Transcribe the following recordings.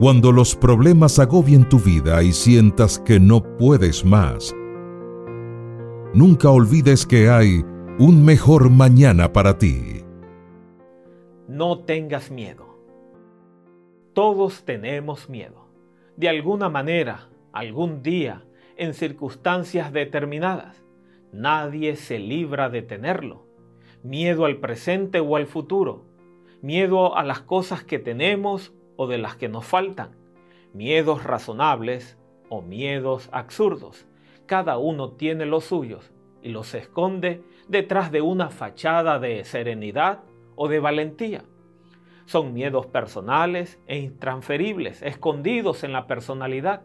Cuando los problemas agobien tu vida y sientas que no puedes más, nunca olvides que hay un mejor mañana para ti. No tengas miedo. Todos tenemos miedo. De alguna manera, algún día, en circunstancias determinadas. Nadie se libra de tenerlo. Miedo al presente o al futuro. Miedo a las cosas que tenemos o de las que nos faltan, miedos razonables o miedos absurdos. Cada uno tiene los suyos y los esconde detrás de una fachada de serenidad o de valentía. Son miedos personales e intransferibles, escondidos en la personalidad,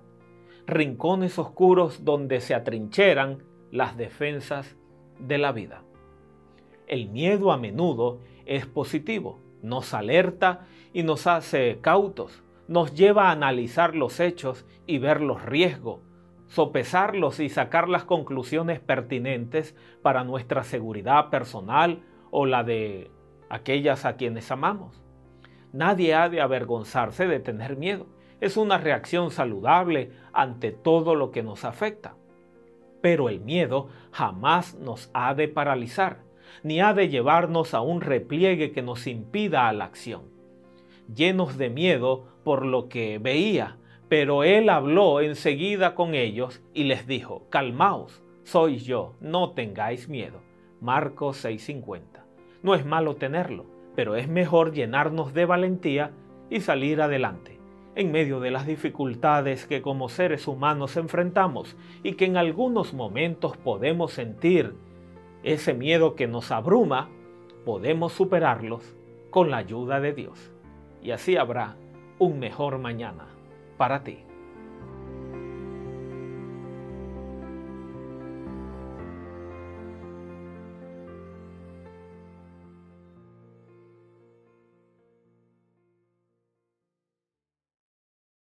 rincones oscuros donde se atrincheran las defensas de la vida. El miedo a menudo es positivo, nos alerta y nos hace cautos, nos lleva a analizar los hechos y ver los riesgos, sopesarlos y sacar las conclusiones pertinentes para nuestra seguridad personal o la de aquellas a quienes amamos. Nadie ha de avergonzarse de tener miedo. Es una reacción saludable ante todo lo que nos afecta. Pero el miedo jamás nos ha de paralizar ni ha de llevarnos a un repliegue que nos impida a la acción. Llenos de miedo por lo que veía, pero él habló enseguida con ellos y les dijo, calmaos, soy yo, no tengáis miedo. Marcos 6:50. No es malo tenerlo, pero es mejor llenarnos de valentía y salir adelante en medio de las dificultades que como seres humanos enfrentamos y que en algunos momentos podemos sentir ese miedo que nos abruma, podemos superarlos con la ayuda de Dios. Y así habrá un mejor mañana para ti.